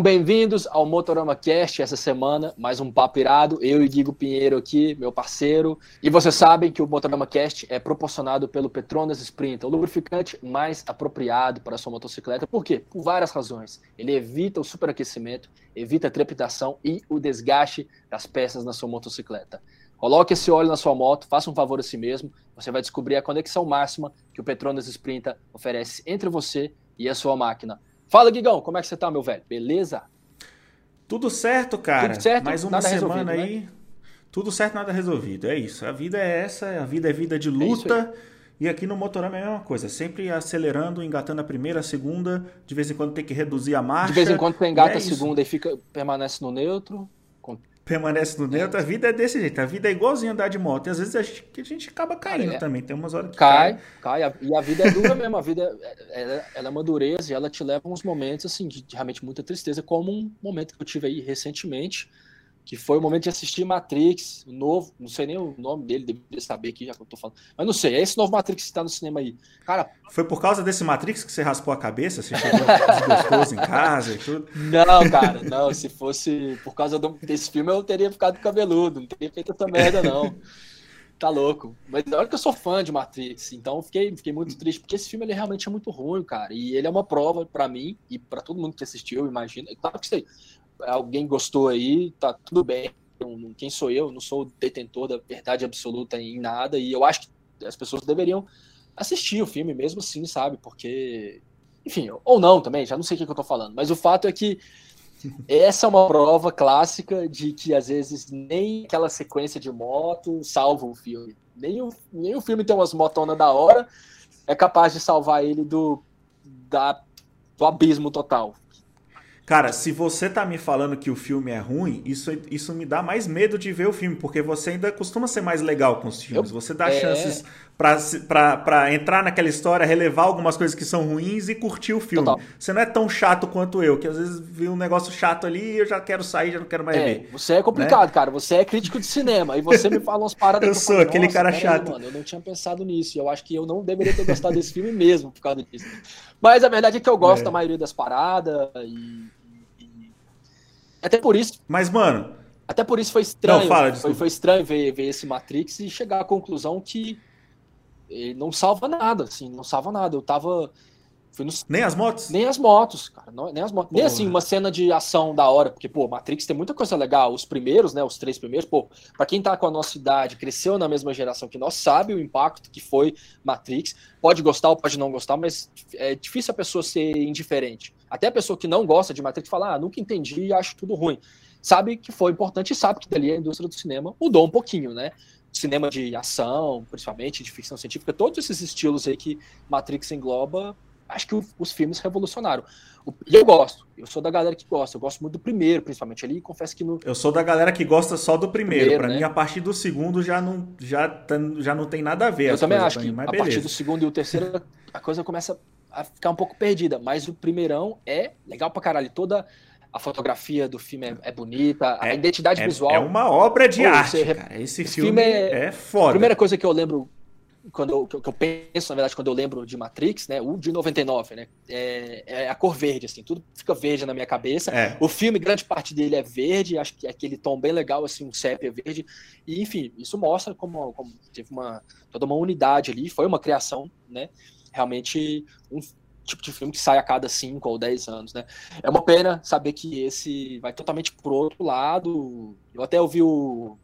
Bem-vindos ao Motorama Cast essa semana, mais um papo irado. Eu e Guigo Pinheiro aqui, meu parceiro. E vocês sabem que o Motorama Cast é proporcionado pelo Petronas Sprint, o lubrificante mais apropriado para a sua motocicleta. Por quê? Por várias razões. Ele evita o superaquecimento, evita a trepidação e o desgaste das peças na sua motocicleta. Coloque esse óleo na sua moto, faça um favor a si mesmo. Você vai descobrir a conexão máxima que o Petronas Sprinta oferece entre você e a sua máquina. Fala, Guigão, como é que você tá, meu velho? Beleza? Tudo certo, cara. Tudo certo, Mais uma semana aí. Né? Tudo certo, nada resolvido. É isso. A vida é essa, a vida é vida de é luta. É e aqui no Motorama é a mesma coisa, sempre acelerando, engatando a primeira, a segunda, de vez em quando tem que reduzir a marcha. De vez em quando você engata é a segunda e fica, permanece no neutro permanece no neutro, a vida é desse jeito. A vida é igualzinha andar de moto. E às vezes a gente, a gente acaba caindo é, também. Tem umas horas que cai. Cai, cai. E a vida é dura mesmo. A vida é, ela, ela é uma dureza e ela te leva a uns momentos assim, de, de realmente muita tristeza, como um momento que eu tive aí recentemente que foi o momento de assistir Matrix, o novo, não sei nem o nome dele, deveria saber aqui, já que eu tô falando. Mas não sei, é esse novo Matrix que está no cinema aí. Cara. Foi por causa desse Matrix que você raspou a cabeça? Você chegou desgostoso em casa e tudo? Não, cara, não. Se fosse por causa desse filme, eu teria ficado cabeludo, não teria feito essa merda, não. Tá louco. Mas olha que eu sou fã de Matrix, então fiquei, fiquei muito triste, porque esse filme ele realmente é muito ruim, cara. E ele é uma prova para mim e para todo mundo que assistiu, imagina. Claro que sei alguém gostou aí, tá tudo bem. Quem sou eu? Não sou detentor da verdade absoluta em nada. E eu acho que as pessoas deveriam assistir o filme mesmo assim, sabe? Porque, enfim, ou não também, já não sei o que, eu tô falando. Mas o fato é que essa é uma prova clássica de que às vezes nem aquela sequência de moto salva o filme. Nem o, nem o filme tem umas motonas da hora é capaz de salvar ele do, da, do abismo total. Cara, se você tá me falando que o filme é ruim, isso, isso me dá mais medo de ver o filme, porque você ainda costuma ser mais legal com os filmes. Eu, você dá é... chances para entrar naquela história, relevar algumas coisas que são ruins e curtir o filme. Total. Você não é tão chato quanto eu, que às vezes vi um negócio chato ali e eu já quero sair, já não quero mais é, ver. Você é complicado, né? cara. Você é crítico de cinema e você me fala umas paradas. eu sou aquele cara chato. Aí, mano, eu não tinha pensado nisso. Eu acho que eu não deveria ter gostado desse filme mesmo por causa disso. Mas a verdade é que eu gosto é. da maioria das paradas e até por isso. Mas, mano. Até por isso foi estranho. Não, fala, foi, foi estranho ver, ver esse Matrix e chegar à conclusão que ele não salva nada, assim, não salva nada. Eu tava. No... Nem as motos? Nem as motos, cara. Não, nem as motos. Porra. Nem assim, uma cena de ação da hora, porque, pô, Matrix tem muita coisa legal. Os primeiros, né? Os três primeiros, pô, pra quem tá com a nossa idade, cresceu na mesma geração que nós, sabe o impacto que foi Matrix. Pode gostar ou pode não gostar, mas é difícil a pessoa ser indiferente. Até a pessoa que não gosta de Matrix fala, ah, nunca entendi e acho tudo ruim. Sabe que foi importante e sabe que dali a indústria do cinema mudou um pouquinho, né? Cinema de ação, principalmente, de ficção científica, todos esses estilos aí que Matrix engloba, acho que os filmes revolucionaram. E eu gosto, eu sou da galera que gosta, eu gosto muito do primeiro, principalmente ali, confesso que no... Eu sou da galera que gosta só do primeiro, primeiro para né? mim a partir do segundo já não, já, já não tem nada a ver. Eu também acho que a beleza. partir do segundo e o terceiro a coisa começa a ficar um pouco perdida, mas o primeirão é legal pra caralho. Toda a fotografia do filme é, é bonita, a é, identidade é, visual. É uma obra de Pô, arte, cara. Esse, esse filme, filme é, é foda. A primeira coisa que eu lembro quando eu, que eu penso, na verdade, quando eu lembro de Matrix, né, o de 99, né, é, é, a cor verde, assim, tudo fica verde na minha cabeça. É. O filme, grande parte dele é verde, acho que é aquele tom bem legal, assim, um sépia verde. E, enfim, isso mostra como, como teve uma, toda uma unidade ali, foi uma criação, né, realmente um tipo de filme que sai a cada 5 ou 10 anos, né? É uma pena saber que esse vai totalmente pro outro lado. Eu até ouvi o,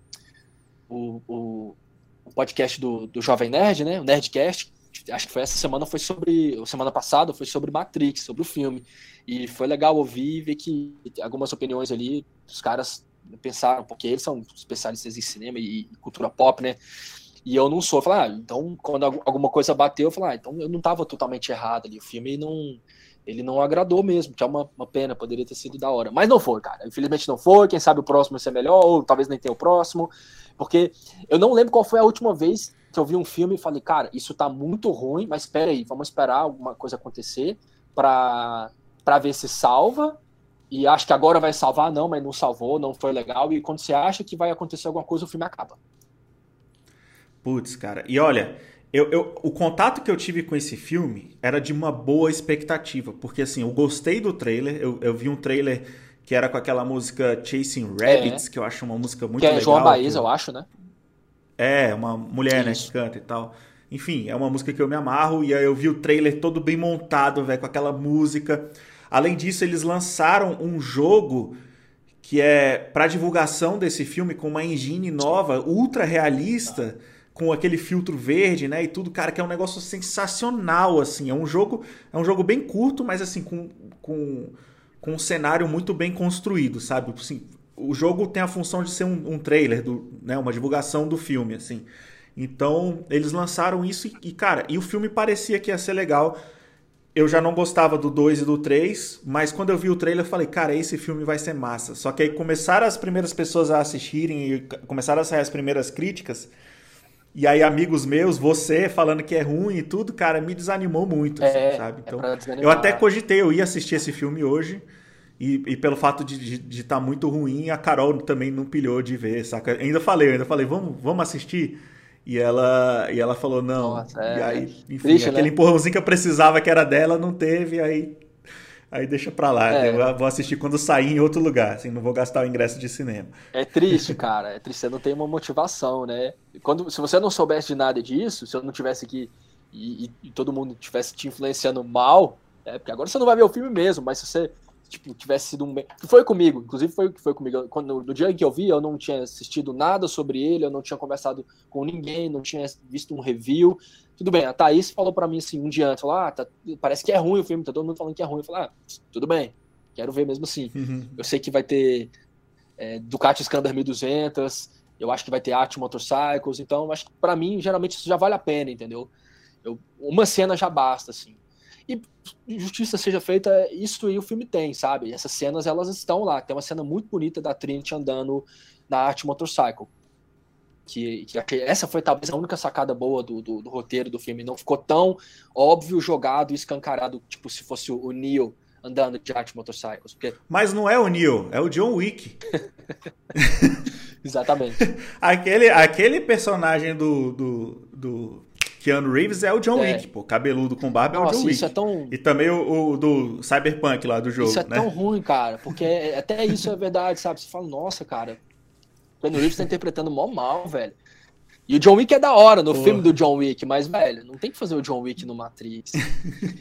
o, o, o podcast do, do Jovem Nerd, né? O Nerdcast. Acho que foi essa semana, foi sobre. Semana passada foi sobre Matrix, sobre o filme. E foi legal ouvir e ver que algumas opiniões ali, os caras pensaram, porque eles são especialistas em cinema e cultura pop, né? E eu não sou. Falei, ah, então quando alguma coisa bateu, eu falei, ah, então eu não estava totalmente errado ali. O filme não, ele não agradou mesmo, que é uma, uma pena, poderia ter sido da hora. Mas não foi, cara. Infelizmente não foi. Quem sabe o próximo vai ser melhor, ou talvez nem tenha o próximo. Porque eu não lembro qual foi a última vez que eu vi um filme e falei, cara, isso tá muito ruim, mas espera aí, vamos esperar alguma coisa acontecer para para ver se salva. E acho que agora vai salvar, não, mas não salvou, não foi legal. E quando você acha que vai acontecer alguma coisa, o filme acaba. Putz, cara. E olha, eu, eu, o contato que eu tive com esse filme era de uma boa expectativa, porque assim, eu gostei do trailer, eu, eu vi um trailer que era com aquela música Chasing Rabbits, é. que eu acho uma música muito que é legal. João Baez, eu... acho, né? É, uma mulher, né, que canta e tal. Enfim, é uma música que eu me amarro e aí eu vi o trailer todo bem montado, velho, com aquela música. Além disso, eles lançaram um jogo que é para divulgação desse filme com uma engine nova, ultra realista. Ah com aquele filtro verde, né, e tudo, cara, que é um negócio sensacional, assim, é um jogo, é um jogo bem curto, mas assim, com, com, com um cenário muito bem construído, sabe, assim, o jogo tem a função de ser um, um trailer, do, né, uma divulgação do filme, assim, então eles lançaram isso e, e, cara, e o filme parecia que ia ser legal, eu já não gostava do 2 e do 3, mas quando eu vi o trailer eu falei, cara, esse filme vai ser massa, só que aí começaram as primeiras pessoas a assistirem e começaram a sair as primeiras críticas, e aí, amigos meus, você falando que é ruim e tudo, cara, me desanimou muito, assim, é, sabe? É então, é eu até cogitei, eu ia assistir esse filme hoje. E, e pelo fato de estar tá muito ruim, a Carol também não pilhou de ver, saca? Ainda falei, eu ainda falei, vamos, vamos assistir? E ela, e ela falou, não. Nossa, é, e aí, enfim, triste, aquele né? empurrãozinho que eu precisava, que era dela, não teve, aí aí deixa pra lá. É. Eu vou assistir quando sair em outro lugar, assim, não vou gastar o ingresso de cinema. É triste, cara. É triste, você não tem uma motivação, né? Quando, se você não soubesse de nada disso, se eu não tivesse aqui e, e, e todo mundo tivesse te influenciando mal, é, porque agora você não vai ver o filme mesmo, mas se você tipo, tivesse sido um. Foi comigo, inclusive foi o que foi comigo. Quando, no dia que eu vi, eu não tinha assistido nada sobre ele, eu não tinha conversado com ninguém, não tinha visto um review. Tudo bem, a Thaís falou para mim assim um dia antes: falou, ah, tá, parece que é ruim o filme, tá todo mundo falando que é ruim. Eu falei, ah, tudo bem, quero ver mesmo assim. Uhum. Eu sei que vai ter é, Ducati Scander 1200, eu acho que vai ter Art Motorcycles, então acho que pra mim, geralmente, isso já vale a pena, entendeu? Eu, uma cena já basta, assim. E justiça seja feita, isso aí o filme tem, sabe? Essas cenas, elas estão lá. Tem uma cena muito bonita da Trinity andando na arte motorcycle. Que, que, essa foi talvez a única sacada boa do, do, do, roteiro do filme. Não ficou tão óbvio, jogado, escancarado, tipo se fosse o, Neo andando de arte motorcycles. Porque... Mas não é o Neo, é o John Wick. Exatamente. aquele, aquele personagem do, do, do Keanu Reeves é o John é. Wick, pô. Cabeludo com barba Nossa, é o John Wick. Isso é tão... E também o, o, do Cyberpunk lá do jogo. Isso é né? tão ruim, cara, porque é, até isso é verdade, sabe? Você fala, nossa, cara, Keanu Reeves tá interpretando mó mal, velho. E o John Wick é da hora no Porra. filme do John Wick, mas, velho, não tem que fazer o John Wick no Matrix.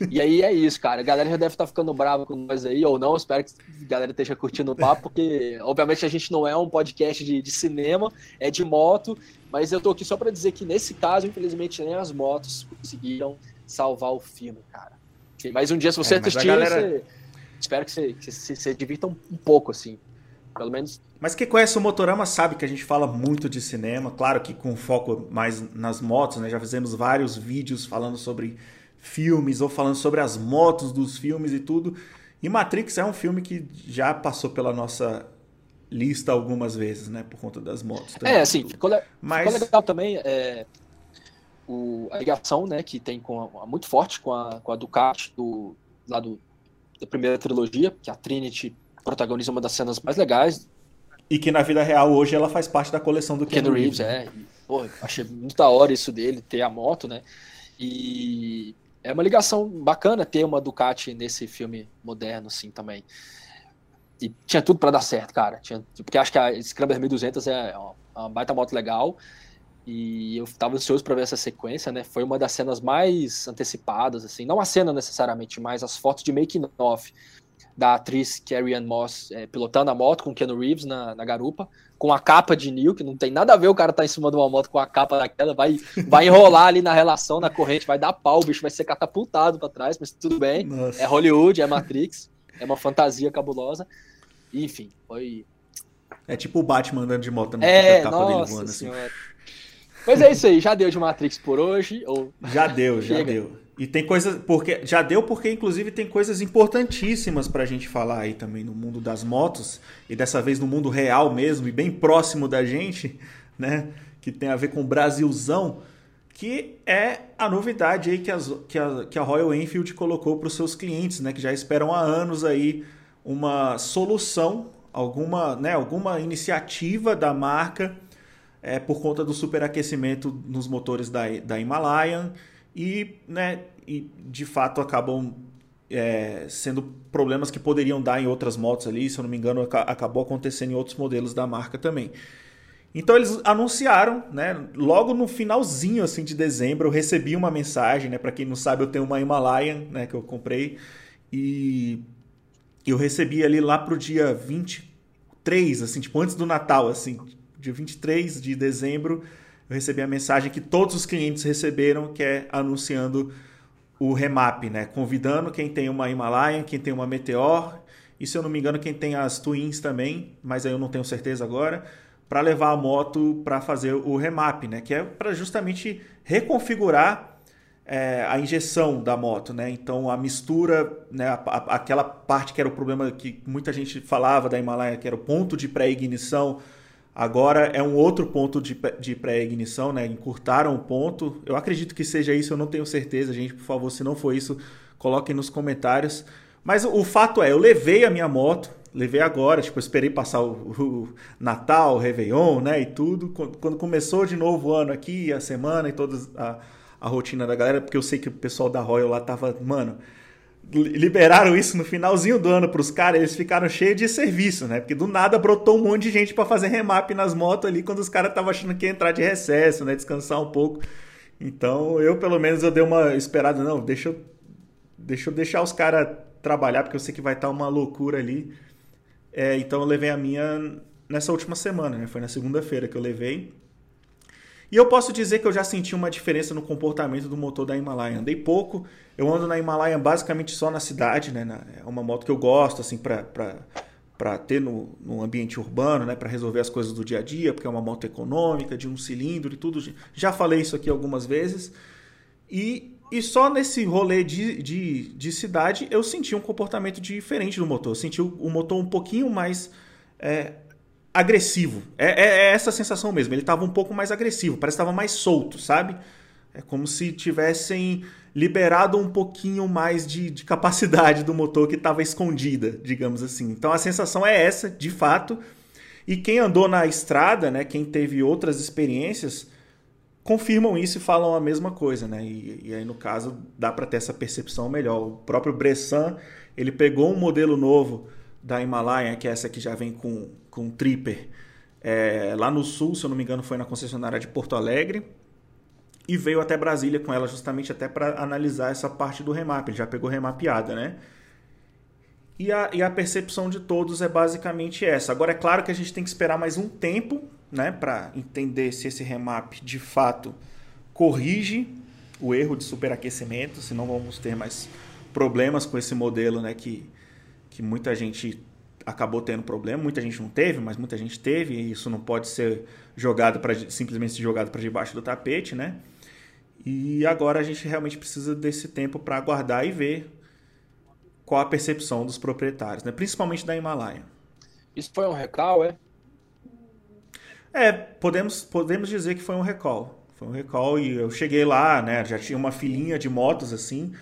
e aí é isso, cara. A galera já deve estar tá ficando brava com nós aí, ou não. Espero que a galera esteja curtindo o papo, porque, obviamente, a gente não é um podcast de, de cinema, é de moto. Mas eu tô aqui só para dizer que, nesse caso, infelizmente, nem as motos conseguiram salvar o filme, cara. Mas um dia, se você é, assistir, galera... você... espero que você, que você se divirta um, um pouco, assim. Pelo menos. Mas quem conhece o Motorama sabe que a gente fala muito de cinema, claro que com foco mais nas motos, né? Já fizemos vários vídeos falando sobre filmes ou falando sobre as motos dos filmes e tudo. E Matrix é um filme que já passou pela nossa lista algumas vezes, né? Por conta das motos. Também. É, assim, ficou, Mas... ficou legal também é, o, a ligação né, que tem com a, muito forte com a, com a Ducati do, lá do, da primeira trilogia, que a Trinity protagoniza uma das cenas mais legais. E que na vida real hoje ela faz parte da coleção do Ken Reeves. é. pô, achei muito da hora isso dele, ter a moto, né? E é uma ligação bacana ter uma Ducati nesse filme moderno, assim, também. E tinha tudo para dar certo, cara. Tinha, porque acho que a Scrambler 1200 é uma, uma baita moto legal. E eu estava ansioso para ver essa sequência, né? Foi uma das cenas mais antecipadas, assim. Não a cena necessariamente, mas as fotos de making off da atriz Carrie Ann Moss é, pilotando a moto com Keanu Reeves na, na, garupa, com a capa de Neil, que não tem nada a ver o cara tá em cima de uma moto com a capa daquela, vai, vai enrolar ali na relação, na corrente, vai dar pau, o bicho vai ser catapultado para trás, mas tudo bem. Nossa. É Hollywood, é Matrix, é uma fantasia cabulosa. Enfim, foi. É tipo o Batman andando de moto, né? É, capa nossa dele voando, assim. Mas é isso aí, já deu de Matrix por hoje? Ou... Já deu, já deu. E tem coisas. porque Já deu, porque inclusive tem coisas importantíssimas pra gente falar aí também no mundo das motos. E dessa vez no mundo real mesmo, e bem próximo da gente, né? Que tem a ver com o Brasilzão. Que é a novidade aí que, as, que, a, que a Royal Enfield colocou para os seus clientes, né? Que já esperam há anos aí uma solução, alguma, né, alguma iniciativa da marca é, por conta do superaquecimento nos motores da, da Himalayan e, né, e de fato acabam é, sendo problemas que poderiam dar em outras motos ali, se eu não me engano, acabou acontecendo em outros modelos da marca também. Então eles anunciaram, né? Logo no finalzinho assim de dezembro, eu recebi uma mensagem, né? Para quem não sabe, eu tenho uma Himalayan, né? Que eu comprei e eu recebi ali lá pro dia 23, assim, tipo antes do Natal, assim, dia 23 de dezembro, eu recebi a mensagem que todos os clientes receberam, que é anunciando o remap, né? Convidando quem tem uma Himalayan, quem tem uma Meteor, e se eu não me engano, quem tem as Twins também, mas aí eu não tenho certeza agora, para levar a moto para fazer o remap, né? Que é para justamente reconfigurar é, a injeção da moto, né? Então a mistura, né? A, a, aquela parte que era o problema que muita gente falava da Himalaia, que era o ponto de pré-ignição, Agora é um outro ponto de, de pré-ignição, né? Encurtaram o ponto. Eu acredito que seja isso, eu não tenho certeza, gente. Por favor, se não for isso, coloquem nos comentários. Mas o, o fato é, eu levei a minha moto, levei agora, tipo, esperei passar o, o, Natal, o Réveillon, né? E tudo. Quando, começou de novo o ano aqui, a semana e toda a, a rotina da galera, porque eu sei que o pessoal da Royal lá tava, mano liberaram isso no finalzinho do ano para os caras, eles ficaram cheios de serviço, né? Porque do nada brotou um monte de gente para fazer remap nas motos ali quando os caras estavam achando que ia entrar de recesso, né? Descansar um pouco. Então, eu pelo menos eu dei uma esperada, não, deixa eu, deixa eu deixar os caras trabalhar, porque eu sei que vai estar tá uma loucura ali. É, então eu levei a minha nessa última semana, né? Foi na segunda-feira que eu levei. E eu posso dizer que eu já senti uma diferença no comportamento do motor da Himalaia. Andei pouco, eu ando na Himalaia basicamente só na cidade, né? É uma moto que eu gosto, assim, para ter no, no ambiente urbano, né? Para resolver as coisas do dia a dia, porque é uma moto econômica, de um cilindro e tudo. Já falei isso aqui algumas vezes. E, e só nesse rolê de, de, de cidade eu senti um comportamento diferente do motor. Eu senti o, o motor um pouquinho mais. É, agressivo. É, é, é, essa sensação mesmo. Ele estava um pouco mais agressivo, parece que estava mais solto, sabe? É como se tivessem liberado um pouquinho mais de, de capacidade do motor que estava escondida, digamos assim. Então a sensação é essa, de fato. E quem andou na estrada, né, quem teve outras experiências, confirmam isso e falam a mesma coisa, né? E, e aí no caso dá para ter essa percepção melhor. O próprio Bressan, ele pegou um modelo novo da Himalaia, que é essa que já vem com, com tripper, é, lá no sul, se eu não me engano, foi na concessionária de Porto Alegre. E veio até Brasília com ela justamente até para analisar essa parte do remap. Ele já pegou remapeada, né? E a, e a percepção de todos é basicamente essa. Agora, é claro que a gente tem que esperar mais um tempo né, para entender se esse remap de fato corrige o erro de superaquecimento, senão vamos ter mais problemas com esse modelo né, que, que muita gente acabou tendo problema, muita gente não teve, mas muita gente teve, e isso não pode ser jogado para simplesmente jogado para debaixo do tapete, né? E agora a gente realmente precisa desse tempo para aguardar e ver qual a percepção dos proprietários, né? Principalmente da Himalaia. Isso foi um recall, é? É, podemos, podemos dizer que foi um recall. Foi um recall e eu cheguei lá, né? Já tinha uma filinha de motos assim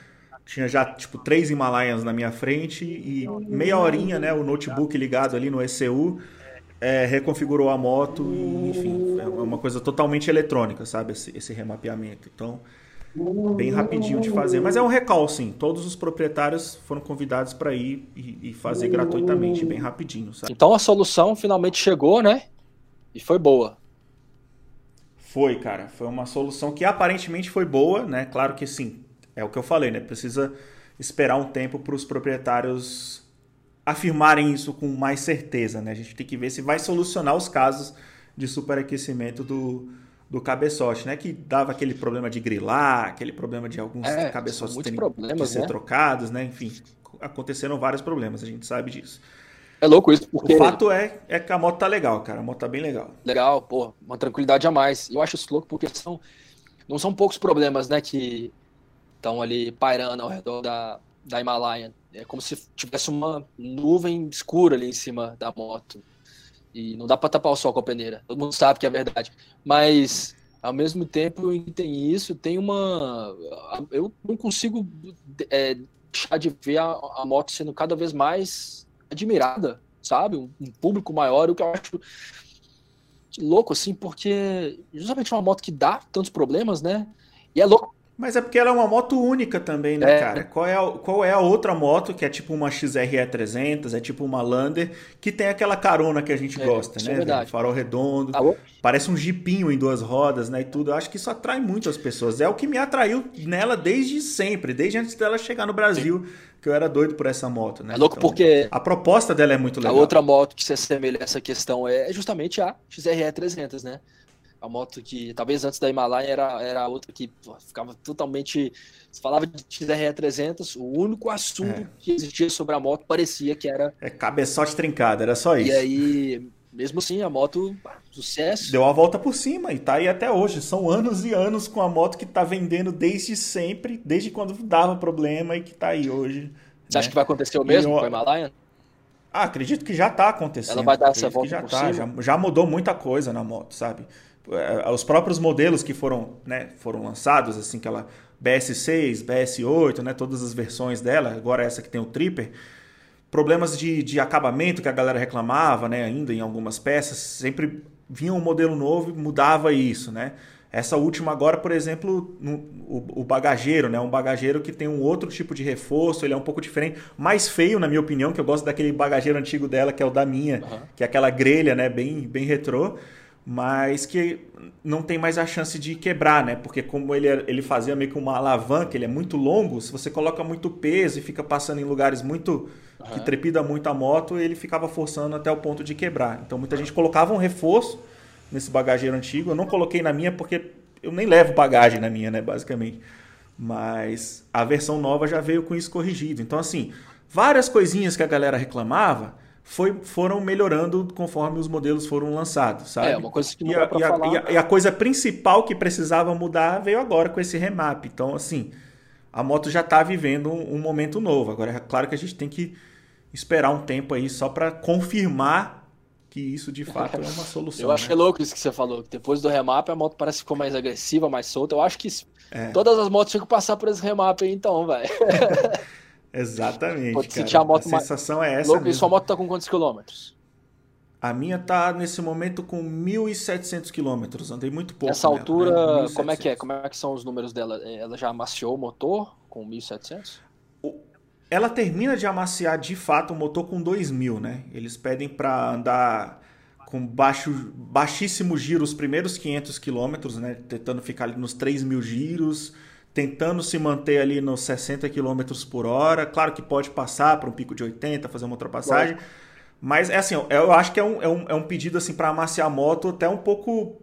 tinha já tipo três Himalayas na minha frente e meia horinha, né, o notebook ligado ali no ECU é, reconfigurou a moto e enfim, é uma coisa totalmente eletrônica, sabe, esse, esse remapeamento. Então, bem rapidinho de fazer, mas é um recall sim. Todos os proprietários foram convidados para ir e, e, fazer gratuitamente, bem rapidinho, sabe? Então a solução finalmente chegou, né? E foi boa. Foi, cara. Foi uma solução que aparentemente foi boa, né? Claro que sim, é o que eu falei, né? Precisa esperar um tempo para os proprietários afirmarem isso com mais certeza, né? A gente tem que ver se vai solucionar os casos de superaquecimento do, do cabeçote, né? Que dava aquele problema de grilar, aquele problema de alguns é, cabeçotes terem que ser né? trocados, né? Enfim, aconteceram vários problemas, a gente sabe disso. É louco isso, porque... O fato é, é que a moto tá legal, cara. A moto tá bem legal. Legal, pô, uma tranquilidade a mais. Eu acho isso louco porque são, não são poucos problemas, né, que estão ali pairando ao redor da, da Himalaia. É como se tivesse uma nuvem escura ali em cima da moto. E não dá para tapar o sol com a peneira. Todo mundo sabe que é verdade. Mas, ao mesmo tempo em que tem isso, tem uma. Eu não consigo é, deixar de ver a, a, moto sendo cada vez mais admirada, sabe? Um, um público maior, o que eu acho louco, assim, porque justamente uma moto que dá tantos problemas, né? E é louco mas é porque ela é uma moto única também, né, é. cara? Qual é, a, qual é a outra moto que é tipo uma XRE 300, é tipo uma Lander, que tem aquela carona que a gente é, gosta, né? É. Farol redondo, tá parece um jipinho em duas rodas, né, e tudo. Eu acho que isso atrai muito as pessoas. É o que me atraiu nela desde sempre, desde antes dela chegar no Brasil, Sim. que eu era doido por essa moto, né? É louco então, porque... A proposta dela é muito legal. A outra moto que se assemelha a essa questão é justamente a XRE 300, né? A moto que talvez antes da Himalaia era, era outra que ficava totalmente. Se falava de XRE 300, o único assunto é. que existia sobre a moto parecia que era. É cabeçote trincado, era só isso. E aí, mesmo assim, a moto, sucesso. Deu a volta por cima e tá aí até hoje. São anos e anos com a moto que tá vendendo desde sempre, desde quando dava problema e que tá aí hoje. Você né? acha que vai acontecer o mesmo eu... com a Himalaia? Ah, acredito que já tá acontecendo. Ela vai dar essa volta já por tá, cima. Já, já mudou muita coisa na moto, sabe? Os próprios modelos que foram, né, foram lançados, assim, aquela BS6, BS8, né, todas as versões dela, agora essa que tem o Tripper, problemas de, de acabamento que a galera reclamava, né, ainda em algumas peças, sempre vinha um modelo novo e mudava isso, né? Essa última agora, por exemplo, o, bagageiro, né? Um bagageiro que tem um outro tipo de reforço, ele é um pouco diferente, mais feio, na minha opinião, que eu gosto daquele bagageiro antigo dela, que é o da minha, uhum. que é aquela grelha, né? Bem, bem retrô mas que não tem mais a chance de quebrar, né? Porque como ele, ele fazia meio que uma alavanca, ele é muito longo, se você coloca muito peso e fica passando em lugares muito uhum. que trepida muito a moto, ele ficava forçando até o ponto de quebrar. Então muita gente colocava um reforço nesse bagageiro antigo. Eu não coloquei na minha porque eu nem levo bagagem na minha, né, basicamente. Mas a versão nova já veio com isso corrigido. Então assim, várias coisinhas que a galera reclamava, foi, foram melhorando conforme os modelos foram lançados, sabe? É, uma coisa que não e a, e, a, falar... e, a, e a coisa principal que precisava mudar veio agora com esse remap. Então, assim, a moto já está vivendo um, um, momento novo. Agora, é claro que a gente tem que esperar um tempo aí só para confirmar que isso de fato é uma solução. Eu acho né? louco isso que você falou. Depois do remap, a moto parece que ficou mais agressiva, mais solta. Eu acho que é. todas as motos tinham que passar por esse remap aí, então, velho. Exatamente. Pode sentir a moto a sensação é essa. Louco, e sua moto tá com quantos quilômetros? A minha tá nesse momento com 1.700 quilômetros. Andei muito pouco. Nessa nela, altura, né? como é que é? Como é que são os números dela? Ela já amaciou o motor com 1.700? Ela termina de amaciar de fato o motor com 2.000, né? Eles pedem para andar com baixo, baixíssimo giro os primeiros 500 quilômetros, né? Tentando ficar ali nos 3.000 giros tentando se manter ali nos 60 km por hora. Claro que pode passar para um pico de 80, fazer uma ultrapassagem. Bom. Mas é assim, eu acho que é um, é um, é um pedido assim para amaciar a moto até um pouco.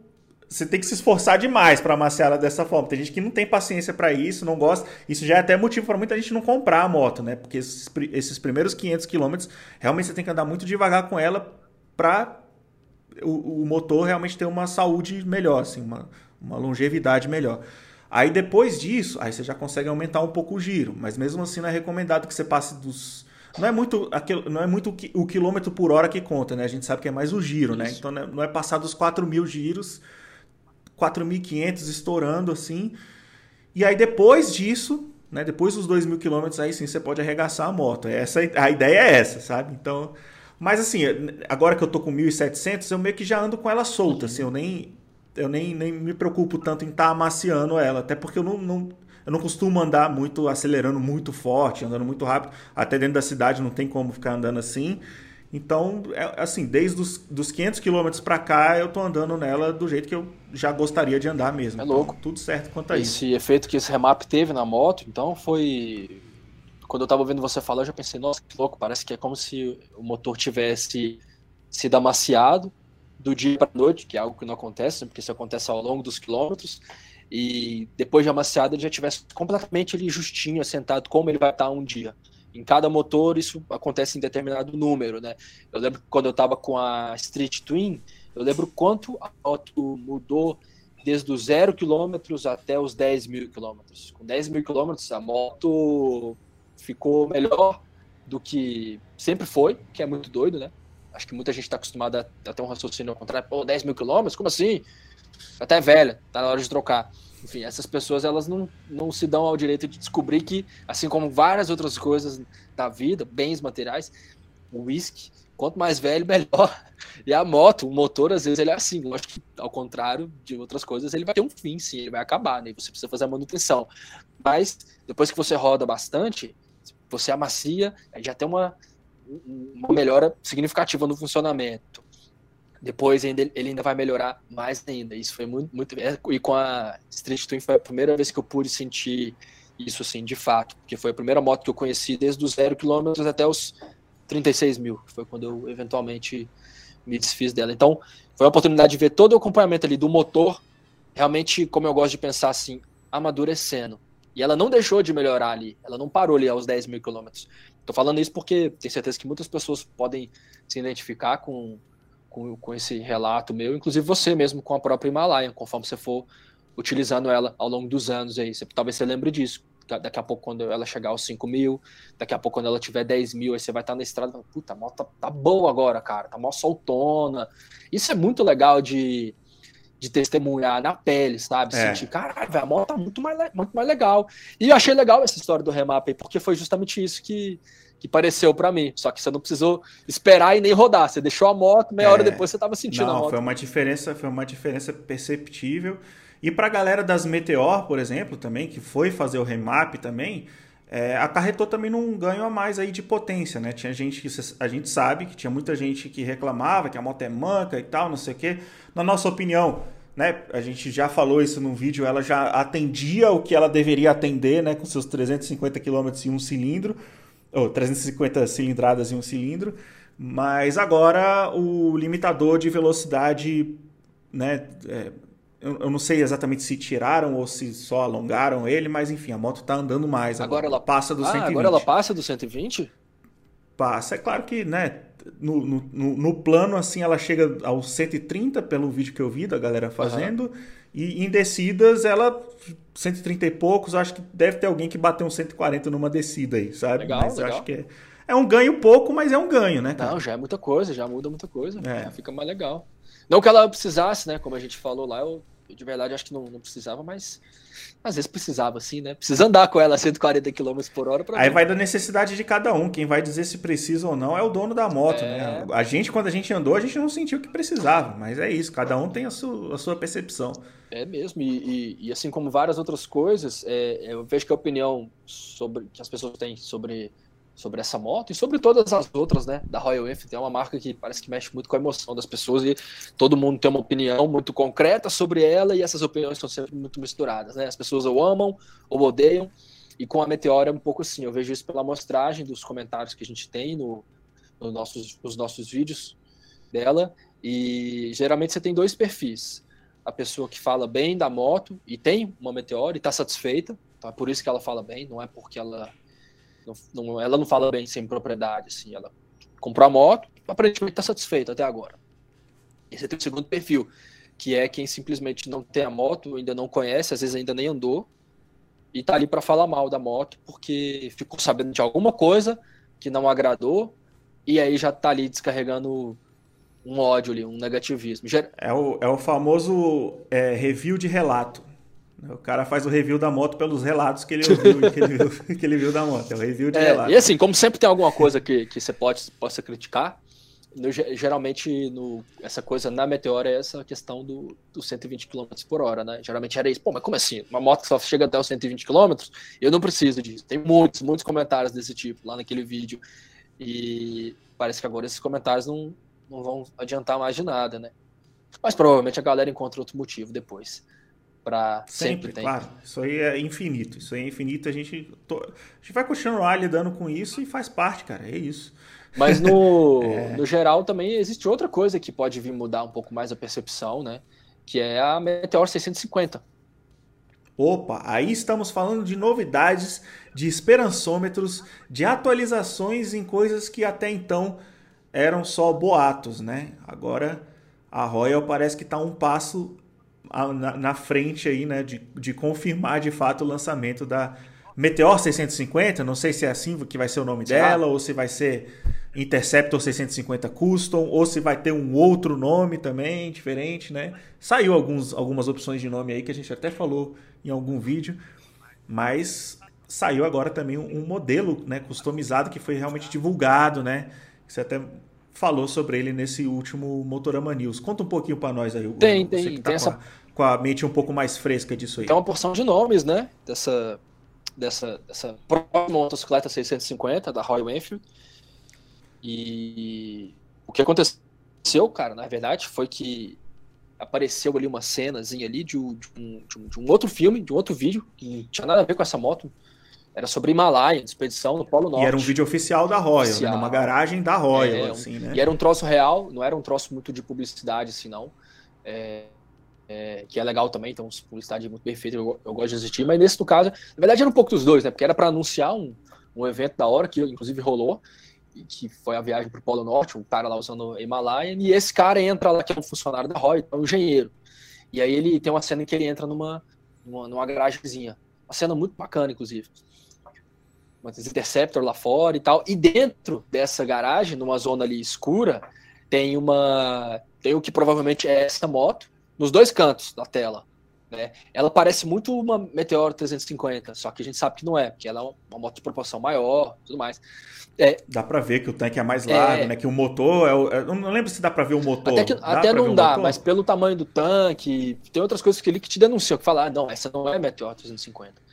Você tem que se esforçar demais para amaciar ela dessa forma. Tem gente que não tem paciência para isso, não gosta. Isso já é até motivo para muita gente não comprar a moto, né? Porque esses, esses primeiros 500 km, realmente você tem que andar muito devagar com ela para o, o, motor realmente ter uma saúde melhor, assim, uma, uma longevidade melhor. Aí depois disso, aí você já consegue aumentar um pouco o giro, mas mesmo assim não é recomendado que você passe dos não é muito aquilo, não é muito o quilômetro por hora que conta, né? A gente sabe que é mais o giro, né? Isso. né? Então não é passar dos 4 mil giros, 4.500 estourando assim. E aí depois disso, né? Depois dos 2 mil quilômetros, aí sim você pode arregaçar a moto. Essa, a ideia é essa, sabe? Então, mas assim, agora que eu tô com 1.700, eu meio que já ando com ela solta, uhum. assim, eu nem eu nem, nem me preocupo tanto em estar tá amaciando ela, até porque eu não, não, eu não costumo andar muito acelerando muito forte, andando muito rápido, até dentro da cidade não tem como ficar andando assim. Então, é, assim, desde os dos 500 km para cá, eu tô andando nela do jeito que eu já gostaria de andar mesmo. É louco. Então, tudo certo quanto a esse isso. Esse efeito que esse remap teve na moto, então foi quando eu tava ouvindo você falar, eu já pensei, nossa, que louco, parece que é como se o motor tivesse sido amaciado do dia para noite, que é algo que não acontece, porque isso acontece ao longo dos quilômetros, e depois de amaciado ele já tivesse completamente ali justinho, assentado, como ele vai estar um dia. Em cada motor isso acontece em determinado número, né? Eu lembro que quando eu estava com a Street Twin, eu lembro quanto a moto mudou desde os zero quilômetros até os 10 mil quilômetros. Com 10 mil quilômetros a moto ficou melhor do que sempre foi, que é muito doido, né? Acho que muita gente está acostumada a, ter um raciocínio ao contrário. Pô, 10 mil quilômetros? Como assim? Até velha, tá na hora de trocar. Enfim, essas pessoas elas não, não se dão ao direito de descobrir que, assim como várias outras coisas da vida, bens materiais, o whisky, quanto mais velho, melhor. E a moto, o motor, às vezes, ele é assim. Eu acho que, ao contrário de outras coisas, ele vai ter um fim, sim, ele vai acabar, né? Você precisa fazer a manutenção. Mas, depois que você roda bastante, você amacia, já tem uma, uma melhora significativa no funcionamento. Depois ainda, ele ainda vai melhorar mais ainda. Isso foi muito, muito. E com a Street Twin foi a primeira vez que eu pude sentir isso assim, de fato. Porque foi a primeira moto que eu conheci desde os zero quilômetros até os 36 mil. Foi quando eu eventualmente me desfiz dela. Então, foi a oportunidade de ver todo o acompanhamento ali do motor, realmente, como eu gosto de pensar assim, amadurecendo. E ela não deixou de melhorar ali, ela não parou ali aos 10 mil quilômetros. Tô falando isso porque tenho certeza que muitas pessoas podem se identificar com com, com esse relato meu, inclusive você mesmo com a própria Himalaia, conforme você for utilizando ela ao longo dos anos aí. Você, talvez você lembre disso. Daqui a pouco, quando ela chegar aos 5 mil, daqui a pouco, quando ela tiver 10 mil, aí você vai estar na estrada puta, a moto tá, tá boa agora, cara, tá mó soltona. Isso é muito legal de, de testemunhar na pele, sabe? É. Sentir, caralho, a moto tá muito mais, muito mais legal. E eu achei legal essa história do remap aí, porque foi justamente isso que, que pareceu para mim. Só que você não precisou esperar e nem rodar. Você deixou a moto, meia é, hora depois você estava sentindo não, a moto. Foi uma diferença, foi uma diferença perceptível. E para a galera das Meteor, por exemplo, também, que foi fazer o remap também, é, acarretou também num ganho a mais aí de potência, né? Tinha gente que a gente sabe que tinha muita gente que reclamava que a moto é manca e tal, não sei o quê. Na nossa opinião, né? A gente já falou isso num vídeo, ela já atendia o que ela deveria atender, né? Com seus 350 km e um cilindro ou 350 cilindradas em um cilindro, mas agora o limitador de velocidade, né, é, eu, eu, não sei exatamente se tiraram ou se só alongaram ele, mas enfim, a moto está andando mais. Agora, agora ela passa do ah, 120. Agora ela passa do 120? Passa, é claro que, né, no, no, no, plano assim ela chega aos 130 pelo vídeo que eu vi da galera fazendo. Uhum. E em descidas, ela 130 e poucos, acho que deve ter alguém que bateu uns 140 numa descida aí, sabe? Legal, mas legal. acho que é, é um ganho pouco, mas é um ganho, né? Cara? Não, já é muita coisa, já muda muita coisa. É. fica mais legal. Não que ela precisasse, né? Como a gente falou lá, eu, eu de verdade acho que não, não precisava, mas às vezes precisava, sim, né? Precisa andar com ela a 140 km por hora. Aí vai da necessidade de cada um. Quem vai dizer se precisa ou não é o dono da moto, é... né? A gente, quando a gente andou, a gente não sentiu que precisava. Mas é isso, cada um tem a sua, a sua percepção. É mesmo. E, e, e assim como várias outras coisas, é, eu vejo que a opinião sobre que as pessoas têm sobre sobre essa moto e sobre todas as outras, né, da Royal Enfield. É uma marca que parece que mexe muito com a emoção das pessoas e todo mundo tem uma opinião muito concreta sobre ela e essas opiniões são sempre muito misturadas, né? As pessoas ou amam ou odeiam. E com a Meteora é um pouco assim, eu vejo isso pela amostragem dos comentários que a gente tem no, no nossos, nos nossos vídeos dela. E geralmente você tem dois perfis. A pessoa que fala bem da moto e tem uma Meteora e está satisfeita, então é por isso que ela fala bem, não é porque ela não, não, ela não fala bem sem propriedade, assim. Ela comprou a moto, aparentemente está satisfeita até agora. E você tem o segundo perfil, que é quem simplesmente não tem a moto, ainda não conhece, às vezes ainda nem andou, e tá ali para falar mal da moto, porque ficou sabendo de alguma coisa que não agradou, e aí já tá ali descarregando um ódio ali, um negativismo. É o, é o famoso é, review de relato. O cara faz o review da moto pelos relatos que ele ouviu, que, ele viu, que ele viu da moto. É o review de é, relato. E assim, como sempre tem alguma coisa que, que você pode, possa criticar, no, geralmente no, essa coisa na Meteora é essa questão do, do 120 km por hora, né? Geralmente era isso. Pô, mas como assim? Uma moto que só chega até os 120 km, eu não preciso disso. Tem muitos, muitos comentários desse tipo lá naquele vídeo. E parece que agora esses comentários não, não vão adiantar mais de nada, né? Mas provavelmente a galera encontra outro motivo depois para sempre, sempre claro. Isso aí é infinito. Isso aí é infinito. A gente, to... a gente vai continuar lidando com isso e faz parte, cara. É isso. Mas no, é... no geral também existe outra coisa que pode vir mudar um pouco mais a percepção, né? Que é a Meteor 650. Opa, aí estamos falando de novidades, de esperançômetros, de atualizações em coisas que até então eram só boatos, né? Agora a Royal parece que está um passo na, na frente aí, né, de, de confirmar de fato o lançamento da Meteor 650. Não sei se é assim que vai ser o nome dela, ou se vai ser Interceptor 650 Custom, ou se vai ter um outro nome também, diferente, né? Saiu alguns, algumas opções de nome aí que a gente até falou em algum vídeo, mas saiu agora também um modelo né, customizado que foi realmente divulgado, né? Você até falou sobre ele nesse último Motorama News. Conta um pouquinho para nós aí. Tem, tem. Tá tem essa... a, com a mente um pouco mais fresca disso aí. Tem uma porção de nomes, né? Dessa, dessa, dessa próxima motocicleta 650 da Royal Enfield. E o que aconteceu, cara, na verdade, foi que apareceu ali uma cenazinha ali de um, de, um, de um, outro filme, de um outro vídeo, que não tinha nada a ver com essa moto. Era sobre Himalaia, expedição no Polo Norte. E era um vídeo oficial da Royal, oficial. Né? numa garagem da Royal, é, assim, né? E era um troço real, não era um troço muito de publicidade, assim, não. É, é, que é legal também, então publicidade muito perfeita, eu, eu, gosto de assistir, mas nesse caso, na verdade era um pouco dos dois, né? Porque era para anunciar um, um evento da hora, que inclusive rolou, que foi a viagem para o Polo Norte, um cara lá usando Himalaia, e esse cara entra lá, que é um funcionário da Roy, é um engenheiro. E aí ele tem uma cena em que ele entra numa, numa, numa garagemzinha. Uma cena muito bacana, inclusive. Uma Interceptor lá fora e tal. E dentro dessa garagem, numa zona ali escura, tem uma. Tem o que provavelmente é essa moto, nos dois cantos da tela. Né? Ela parece muito uma Meteor 350, só que a gente sabe que não é, porque ela é uma moto de proporção maior tudo mais. É, dá para ver que o tanque é mais largo, é, né? Que o motor é, o, é não lembro se dá para ver o motor. Até, que, até não dá, mas pelo tamanho do tanque, tem outras coisas que ele que te denunciam, que fala, ah, não, essa não é Meteor 350.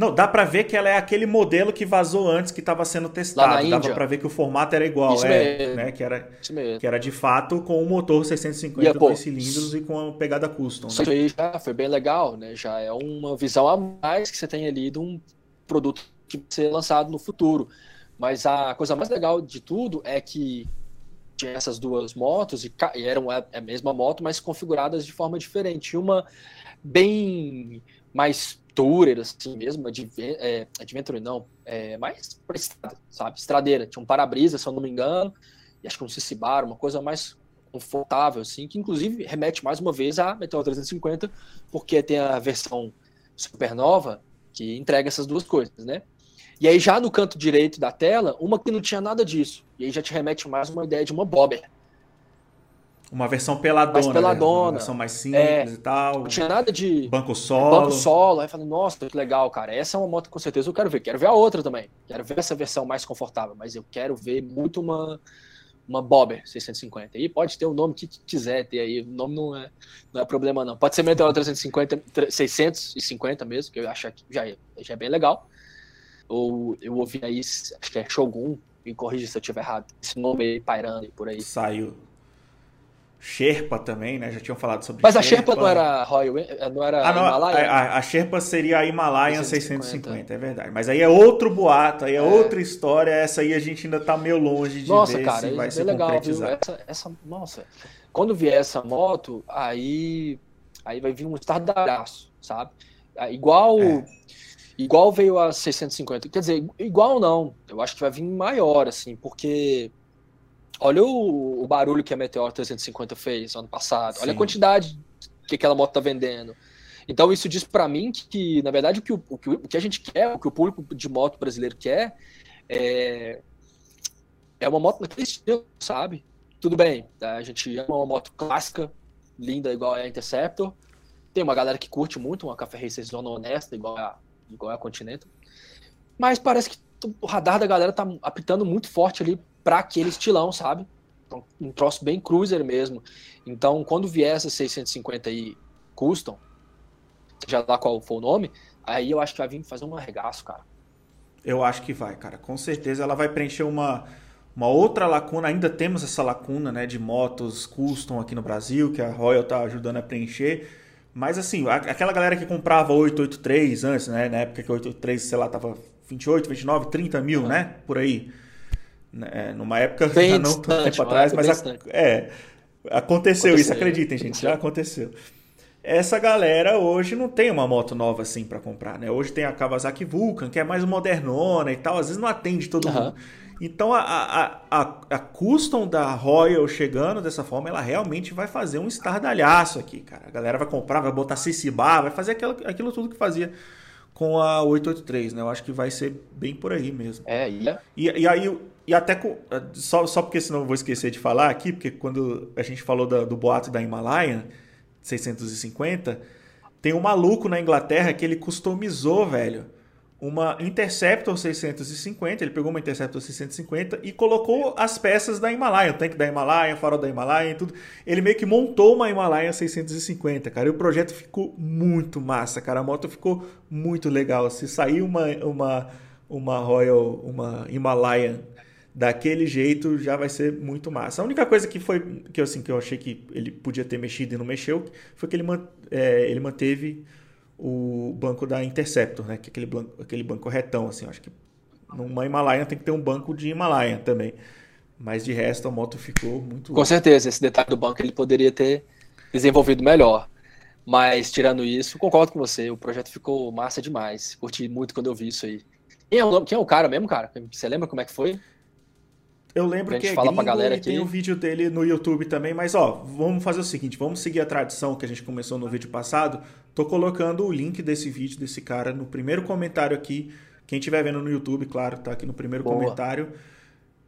Não, dá para ver que ela é aquele modelo que vazou antes que estava sendo testado. Dava para ver que o formato era igual, Isso é, mesmo. né? Que era, que era de fato com o motor 650 e, cilindros e com a pegada custom. Né? Isso aí já foi bem legal, né? Já é uma visão a mais que você tem ali de um produto que vai ser lançado no futuro. Mas a coisa mais legal de tudo é que tinha essas duas motos e, e eram a mesma moto, mas configuradas de forma diferente. Uma bem mais tourer, assim mesmo, é, adventure não, é, mais pra estrada, sabe? Estradeira. Tinha um para-brisa, se eu não me engano, e acho que um Cicibar, uma coisa mais confortável, assim, que inclusive remete mais uma vez à Meteor 350, porque tem a versão supernova que entrega essas duas coisas, né? E aí, já no canto direito da tela, uma que não tinha nada disso. E aí já te remete mais uma ideia de uma bobber. Uma versão peladona. Mais peladona. Uma versão mais simples é, e tal. Não tinha nada de. Banco solo. Banco solo. Aí eu falei, nossa, que legal, cara. Essa é uma moto que com certeza eu quero ver. Quero ver a outra também. Quero ver essa versão mais confortável. Mas eu quero ver muito uma, uma Bobber 650. E pode ter o nome que quiser ter aí. O nome não é, não é problema, não. Pode ser Meteor 350, 650 mesmo, que eu acho que já é, já é bem legal ou eu ouvi aí, acho que é Shogun, me corrija se eu estiver errado, esse nome aí pairando por aí. Saiu. Sherpa também, né? Já tinham falado sobre Mas Sherpa. a Sherpa não era Royal, não era ah, não, Himalaia? A, a, Sherpa seria a Himalayan 650. 650, é verdade. Mas aí é outro boato, aí é, é, outra história, essa aí a gente ainda tá meio longe de nossa, ver cara, se vai ser legal, essa, essa, nossa, quando vier essa moto, aí aí vai vir um estardalhaço, sabe? Igual é. Igual veio a 650. Quer dizer, igual não. Eu acho que vai vir maior, assim, porque. Olha o, o barulho que a Meteor 350 fez ano passado. Sim. Olha a quantidade que aquela moto tá vendendo. Então isso diz para mim que, que, na verdade, o que, o, o, que, o que a gente quer, o que o público de moto brasileiro quer, é, é uma moto naquele estilo, sabe? Tudo bem, tá? a gente ama uma moto clássica, linda, igual a Interceptor. Tem uma galera que curte muito uma Café Racer zona honesta, igual a igual a Continental. Mas parece que o radar da galera tá apitando muito forte ali para aquele estilão, sabe? Então, um troço bem cruiser mesmo. Então, quando vier essa 650 aí custom, seja lá qual for o nome, aí eu acho que vai vir fazer um arregaço, cara. Eu acho que vai, cara. Com certeza ela vai preencher uma, uma outra lacuna. Ainda temos essa lacuna, né, de motos custom aqui no Brasil, que a Royal tá ajudando a preencher. Mas assim, aquela galera que comprava 883 antes, né? Na época que 883, sei lá, tava 28, 29, 30 mil, né? Por aí. Né? Numa época bem já não tanto tempo atrás, mas a, é, aconteceu, aconteceu isso, acreditem, gente, já aconteceu. Essa galera hoje não tem uma moto nova assim para comprar, né? Hoje tem a Kawasaki Vulcan, que é mais modernona e tal, às vezes não atende todo uhum. mundo. Então a, a, a, a custom da Royal chegando dessa forma, ela realmente vai fazer um estardalhaço aqui, cara. A galera vai comprar, vai botar CC-Bar, vai fazer aquilo, aquilo tudo que fazia com a 883, né? Eu acho que vai ser bem por aí mesmo. É, e, e, e aí, e até com, só, só porque senão eu vou esquecer de falar aqui, porque quando a gente falou da, do boato da Himalayan 650, tem um maluco na Inglaterra que ele customizou, velho uma Interceptor 650, ele pegou uma Interceptor 650 e colocou as peças da Himalaia, o tanque da Himalaia, farol da Himalaia e tudo. Ele meio que montou uma Himalaia 650, cara, e o projeto ficou muito massa, cara, a moto ficou muito legal. Se sair uma, uma, uma Royal, uma Himalaia daquele jeito, já vai ser muito massa. A única coisa que foi, que, assim, que eu achei que ele podia ter mexido e não mexeu, foi que ele, é, ele manteve o banco da Interceptor, né? Que é aquele banco, aquele banco retão, assim. acho que numa Himalaia tem que ter um banco de Himalaia também. Mas de resto a moto ficou muito. Com certeza, esse detalhe do banco ele poderia ter desenvolvido melhor. Mas tirando isso, concordo com você, o projeto ficou massa demais. Curti muito quando eu vi isso aí. Quem é o, quem é o cara mesmo, cara? Você lembra como é que foi? Eu lembro que é fala pra galera e tem o um vídeo dele no YouTube também, mas ó, vamos fazer o seguinte, vamos seguir a tradição que a gente começou no vídeo passado. Tô colocando o link desse vídeo desse cara no primeiro comentário aqui. Quem estiver vendo no YouTube, claro, tá aqui no primeiro Boa. comentário.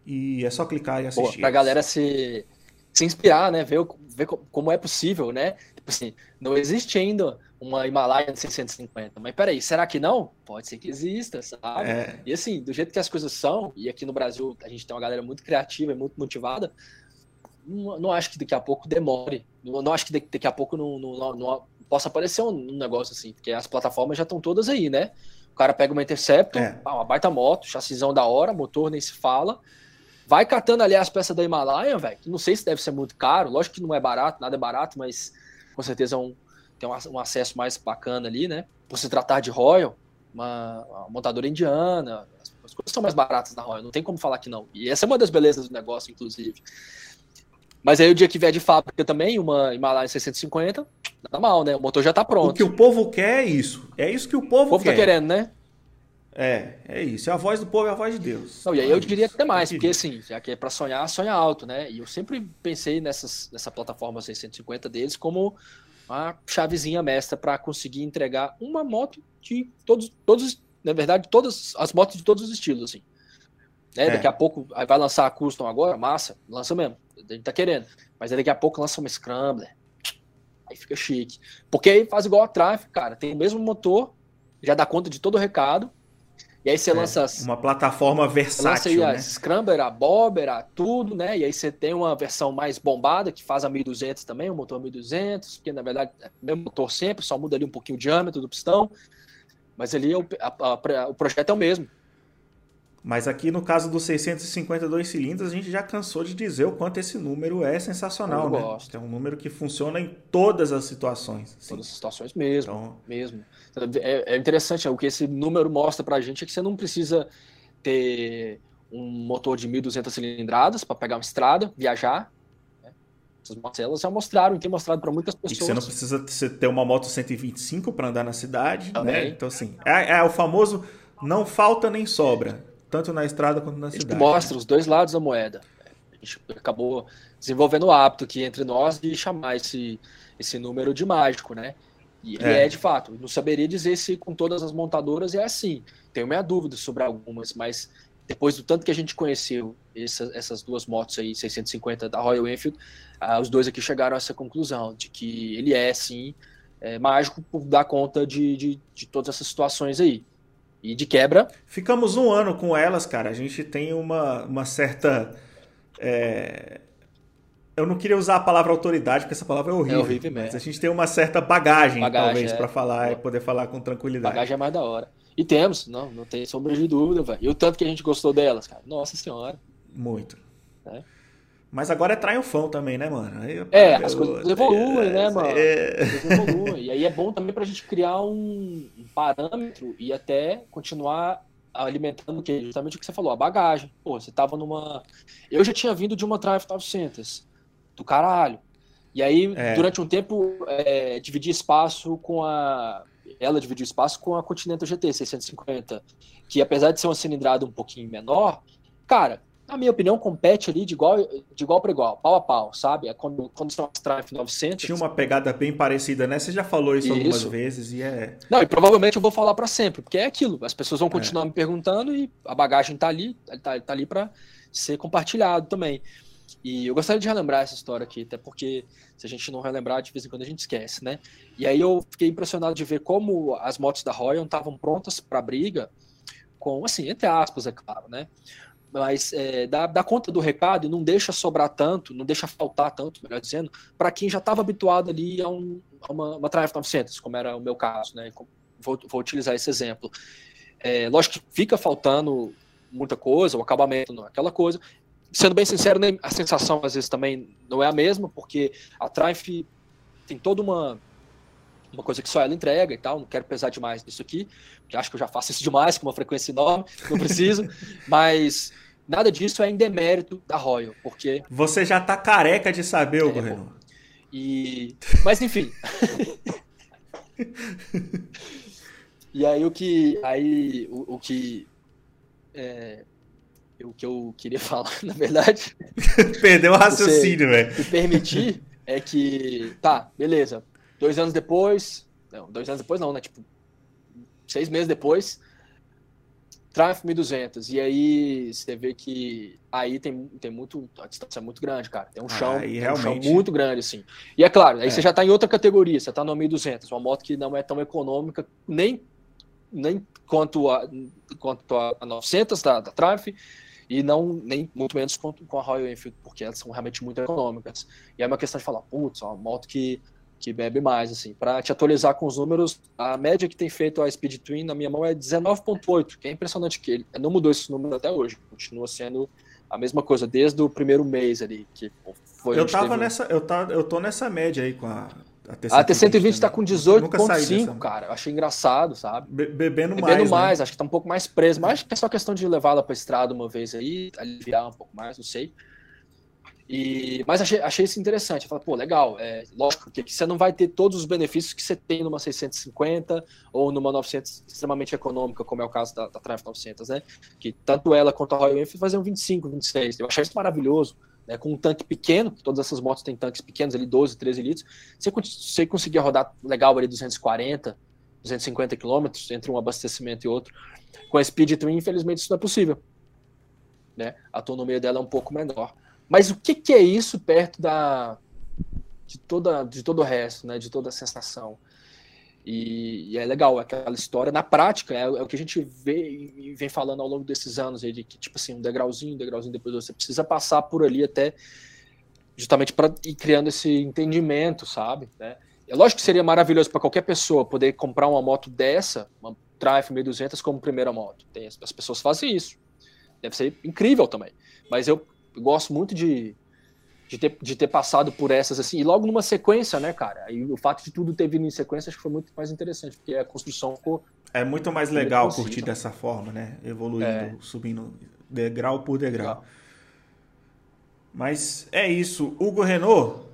E é só clicar e assistir. Boa, pra galera se, se inspirar, né? Ver, ver como é possível, né? Tipo assim, não existe ainda uma Himalaia de 650. Mas peraí, será que não? Pode ser que exista, sabe? É. E assim, do jeito que as coisas são, e aqui no Brasil a gente tem uma galera muito criativa e muito motivada, não, não acho que daqui a pouco demore. Não, não acho que daqui a pouco não, não, possa aparecer um, um, negócio assim, porque as plataformas já estão todas aí, né? O cara pega uma Interceptor, é. uma baita moto, chassizão da hora, motor nem se fala. Vai catando ali as peças da Himalaia, velho. Não sei se deve ser muito caro, lógico que não é barato, nada é barato, mas com certeza é um, tem um, acesso mais bacana ali, né? Por se tratar de Royal, uma, uma montadora indiana, as, as, coisas são mais baratas da Royal, não tem como falar que não. E essa é uma das belezas do negócio, inclusive. Mas aí o dia que vier de fábrica também, uma Himalaya 650, nada mal, né? O motor já tá pronto. O que o povo quer é isso. É isso que o povo, o povo tá quer. tá querendo, né? É, é isso. É a voz do povo, é a voz de Deus. Não, e aí eu diria até mais, porque assim, já que é para sonhar, sonha alto, né? E eu sempre pensei nessas, nessa plataforma 650 deles como uma chavezinha mestra para conseguir entregar uma moto de todos, todos, na verdade, todas as motos de todos os estilos, assim. Né? É. Daqui a pouco vai lançar a Custom agora, massa, lança mesmo, a gente tá querendo. Mas daqui a pouco lança uma Scrambler, aí fica chique. Porque aí faz igual a Traffic, cara, tem o mesmo motor, já dá conta de todo o recado, e aí você é, lança. Uma plataforma versátil. Lança aí né? a Scrambler, a Bobber, a tudo, né? E aí você tem uma versão mais bombada, que faz a 1200 também, o motor 1200, que na verdade é o mesmo motor sempre, só muda ali um pouquinho o diâmetro do pistão. Mas ali é o, a, a, o projeto é o mesmo. Mas aqui no caso dos 652 cilindros, a gente já cansou de dizer o quanto esse número é sensacional, Eu né? Gosto. É um número que funciona em todas as situações. Sim. Todas as situações mesmo, então... mesmo. É, é interessante, o que esse número mostra pra gente é que você não precisa ter um motor de 1.200 cilindradas para pegar uma estrada, viajar. Né? Essas motos elas já mostraram e tem mostrado para muitas pessoas. E você não precisa ter uma moto 125 para andar na cidade, né? Então, assim, é, é o famoso não falta nem sobra tanto na estrada quanto na cidade. mostra os dois lados da moeda. A gente acabou desenvolvendo o hábito aqui entre nós de chamar esse, esse número de mágico, né? E ele é. é de fato. Não saberia dizer se com todas as montadoras é assim. Tenho minha dúvida sobre algumas, mas depois do tanto que a gente conheceu essa, essas duas motos aí, 650 da Royal Enfield, ah, os dois aqui chegaram a essa conclusão de que ele é sim é, mágico por dar conta de, de, de todas essas situações aí. E de quebra. Ficamos um ano com elas, cara. A gente tem uma, uma certa. É... Eu não queria usar a palavra autoridade, porque essa palavra é horrível. É horrível mesmo. Mas a gente tem uma certa bagagem, bagagem talvez, é. para falar e poder falar com tranquilidade. Bagagem é mais da hora. E temos, não, não tem sombra de dúvida, velho. E o tanto que a gente gostou delas, cara. Nossa senhora. Muito. É. Mas agora é triunfão também, né, mano? Aí, é, as coisas evoluem, né, mano? É... As coisas evoluem. E aí é bom também pra gente criar um, parâmetro e até continuar alimentando o que? Justamente o que você falou, a bagagem. Pô, você tava numa. Eu já tinha vindo de uma Drive 900, do caralho. E aí, é. durante um tempo, é, dividi espaço com a. Ela dividiu espaço com a Continental GT 650, que apesar de ser uma cilindrada um pouquinho menor, cara, na minha opinião, compete ali de igual, de igual para igual, pau a pau, sabe? É quando, quando são as Triumph 900. Tinha uma pegada bem parecida, né? Você já falou isso, isso. algumas vezes e é. Não, e provavelmente eu vou falar para sempre, porque é aquilo. As pessoas vão é. continuar é. me perguntando e a bagagem tá ali, tá, tá ali para ser compartilhado também. E eu gostaria de relembrar essa história aqui, até porque se a gente não relembrar, de vez em quando a gente esquece, né? E aí eu fiquei impressionado de ver como as motos da Royal estavam prontas para briga com, assim, entre aspas, é claro, né? Mas é, dá, dá conta do recado e não deixa sobrar tanto, não deixa faltar tanto, melhor dizendo, para quem já estava habituado ali a, um, a uma, uma Triumph 900, como era o meu caso, né? Vou, vou utilizar esse exemplo. É, lógico que fica faltando muita coisa, o acabamento não é aquela coisa. Sendo bem sincero, a sensação às vezes também não é a mesma, porque a Triumph tem toda uma uma coisa que só ela entrega e tal, não quero pesar demais nisso aqui, porque acho que eu já faço isso demais, com uma frequência enorme, não preciso, mas nada disso é em demérito da Royal, porque... Você já tá careca de saber, o é, E... Mas enfim... e aí o que... Aí o, o que... É, o que eu queria falar, na verdade... Perdeu o raciocínio, velho. Me permitir é que... Tá, beleza Dois anos depois, não, dois anos depois não, né? Tipo, seis meses depois, Triumph 1200. E aí você vê que aí tem, tem muito. A distância é muito grande, cara. Tem um chão, tem realmente... um chão muito grande, assim. E é claro, aí é. você já tá em outra categoria, você tá no 1200, uma moto que não é tão econômica, nem, nem quanto a, quanto a 900 da, da Triumph, e não nem muito menos quanto com a Royal Enfield, porque elas são realmente muito econômicas. E é uma questão de falar, putz, uma moto que que bebe mais, assim. Para te atualizar com os números, a média que tem feito a Speed Twin na minha mão é 19.8, que é impressionante que ele não mudou esse número até hoje, continua sendo a mesma coisa desde o primeiro mês ali, que foi Eu tava nessa, eu tá, eu tô nessa média aí com a a T120, a T120 está com 18.5, cara. Eu achei engraçado, sabe? Be bebendo, bebendo mais. Bebendo mais, né? acho que tá um pouco mais preso. Mas acho que é só questão de levá-la pra estrada uma vez aí, aliviar um pouco mais, não sei. E, mas achei, achei isso interessante. Falei, pô, legal. É, lógico que você não vai ter todos os benefícios que você tem numa 650 ou numa 900 extremamente econômica, como é o caso da, da Triumph 900, né? Que tanto ela quanto a Royal Enfield faziam 25, 26. Eu achei isso maravilhoso. Né, com um tanque pequeno, todas essas motos têm tanques pequenos ali, 12, 13 litros, você, você conseguia rodar legal ali 240, 250 quilômetros entre um abastecimento e outro. Com a Speed Twin, infelizmente, isso não é possível. Né? A autonomia dela é um pouco menor. Mas o que, que é isso perto da de toda de todo o resto, né? De toda a sensação. E, e, é legal aquela história. Na prática, é, é, o que a gente vê e vem falando ao longo desses anos aí, de que, tipo assim, um degrauzinho, um degrauzinho, depois você precisa passar por ali até justamente para ir criando esse entendimento, sabe? Né? É lógico que seria maravilhoso para qualquer pessoa poder comprar uma moto dessa, uma Triumph 1200 como primeira moto. Tem, as pessoas fazem isso. Deve ser incrível também. Mas eu gosto muito de, de, ter, de ter passado por essas assim, e logo numa sequência, né, cara? E o fato de tudo ter vindo em sequência acho que foi muito mais interessante, porque a construção ficou. É muito mais legal curtir dessa forma, né? Evoluindo, é. subindo degrau por degrau. Legal. Mas é isso. Hugo Renault,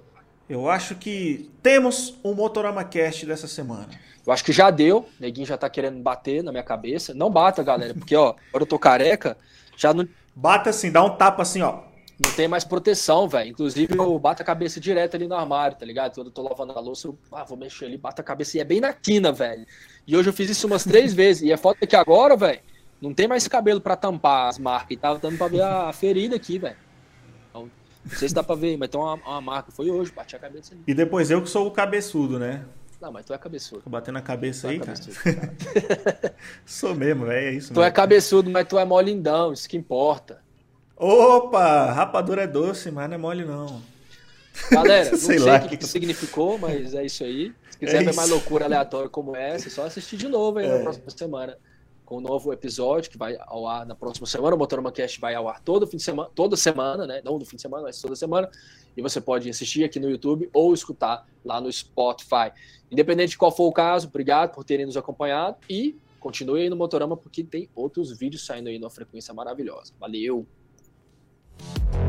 eu acho que temos um Motorama Cast dessa semana. Eu acho que já deu. O neguinho já tá querendo bater na minha cabeça. Não bata, galera, porque, ó, agora eu tô careca, já não, Bata assim, dá um tapa assim, ó. Não tem mais proteção, velho. Inclusive, eu bato a cabeça direto ali no armário, tá ligado? Quando eu tô lavando a louça, eu ah, vou mexer ali, bato a cabeça e é bem na quina, velho. E hoje eu fiz isso umas três vezes. E é foda que agora, velho, não tem mais cabelo para tampar as marcas. E tava dando pra ver a ferida aqui, velho. Então, não sei se dá pra ver, mas tem uma, uma marca. Foi hoje, bati a cabeça ali. E depois eu que sou o cabeçudo, né? Não, mas tu é cabeçudo. Tô batendo a cabeça tu é aí, é cabeçudo, cara. Sou mesmo, velho. É isso Tu é mesmo. é cabeçudo, mas tu é molindão, isso que importa. Opa! Rapadura é doce, mas não é mole, não. Galera, não sei, sei o que, que significou, mas é isso aí. Se quiser é ver mais loucura aleatória como essa, é só assistir de novo aí é. na próxima semana. Com um novo episódio que vai ao ar na próxima semana. O Motorama Cast vai ao ar todo fim de semana, toda semana, né? Não do fim de semana, mas toda semana. E você pode assistir aqui no YouTube ou escutar lá no Spotify. Independente de qual for o caso, obrigado por terem nos acompanhado e continue aí no Motorama porque tem outros vídeos saindo aí numa frequência maravilhosa. Valeu! you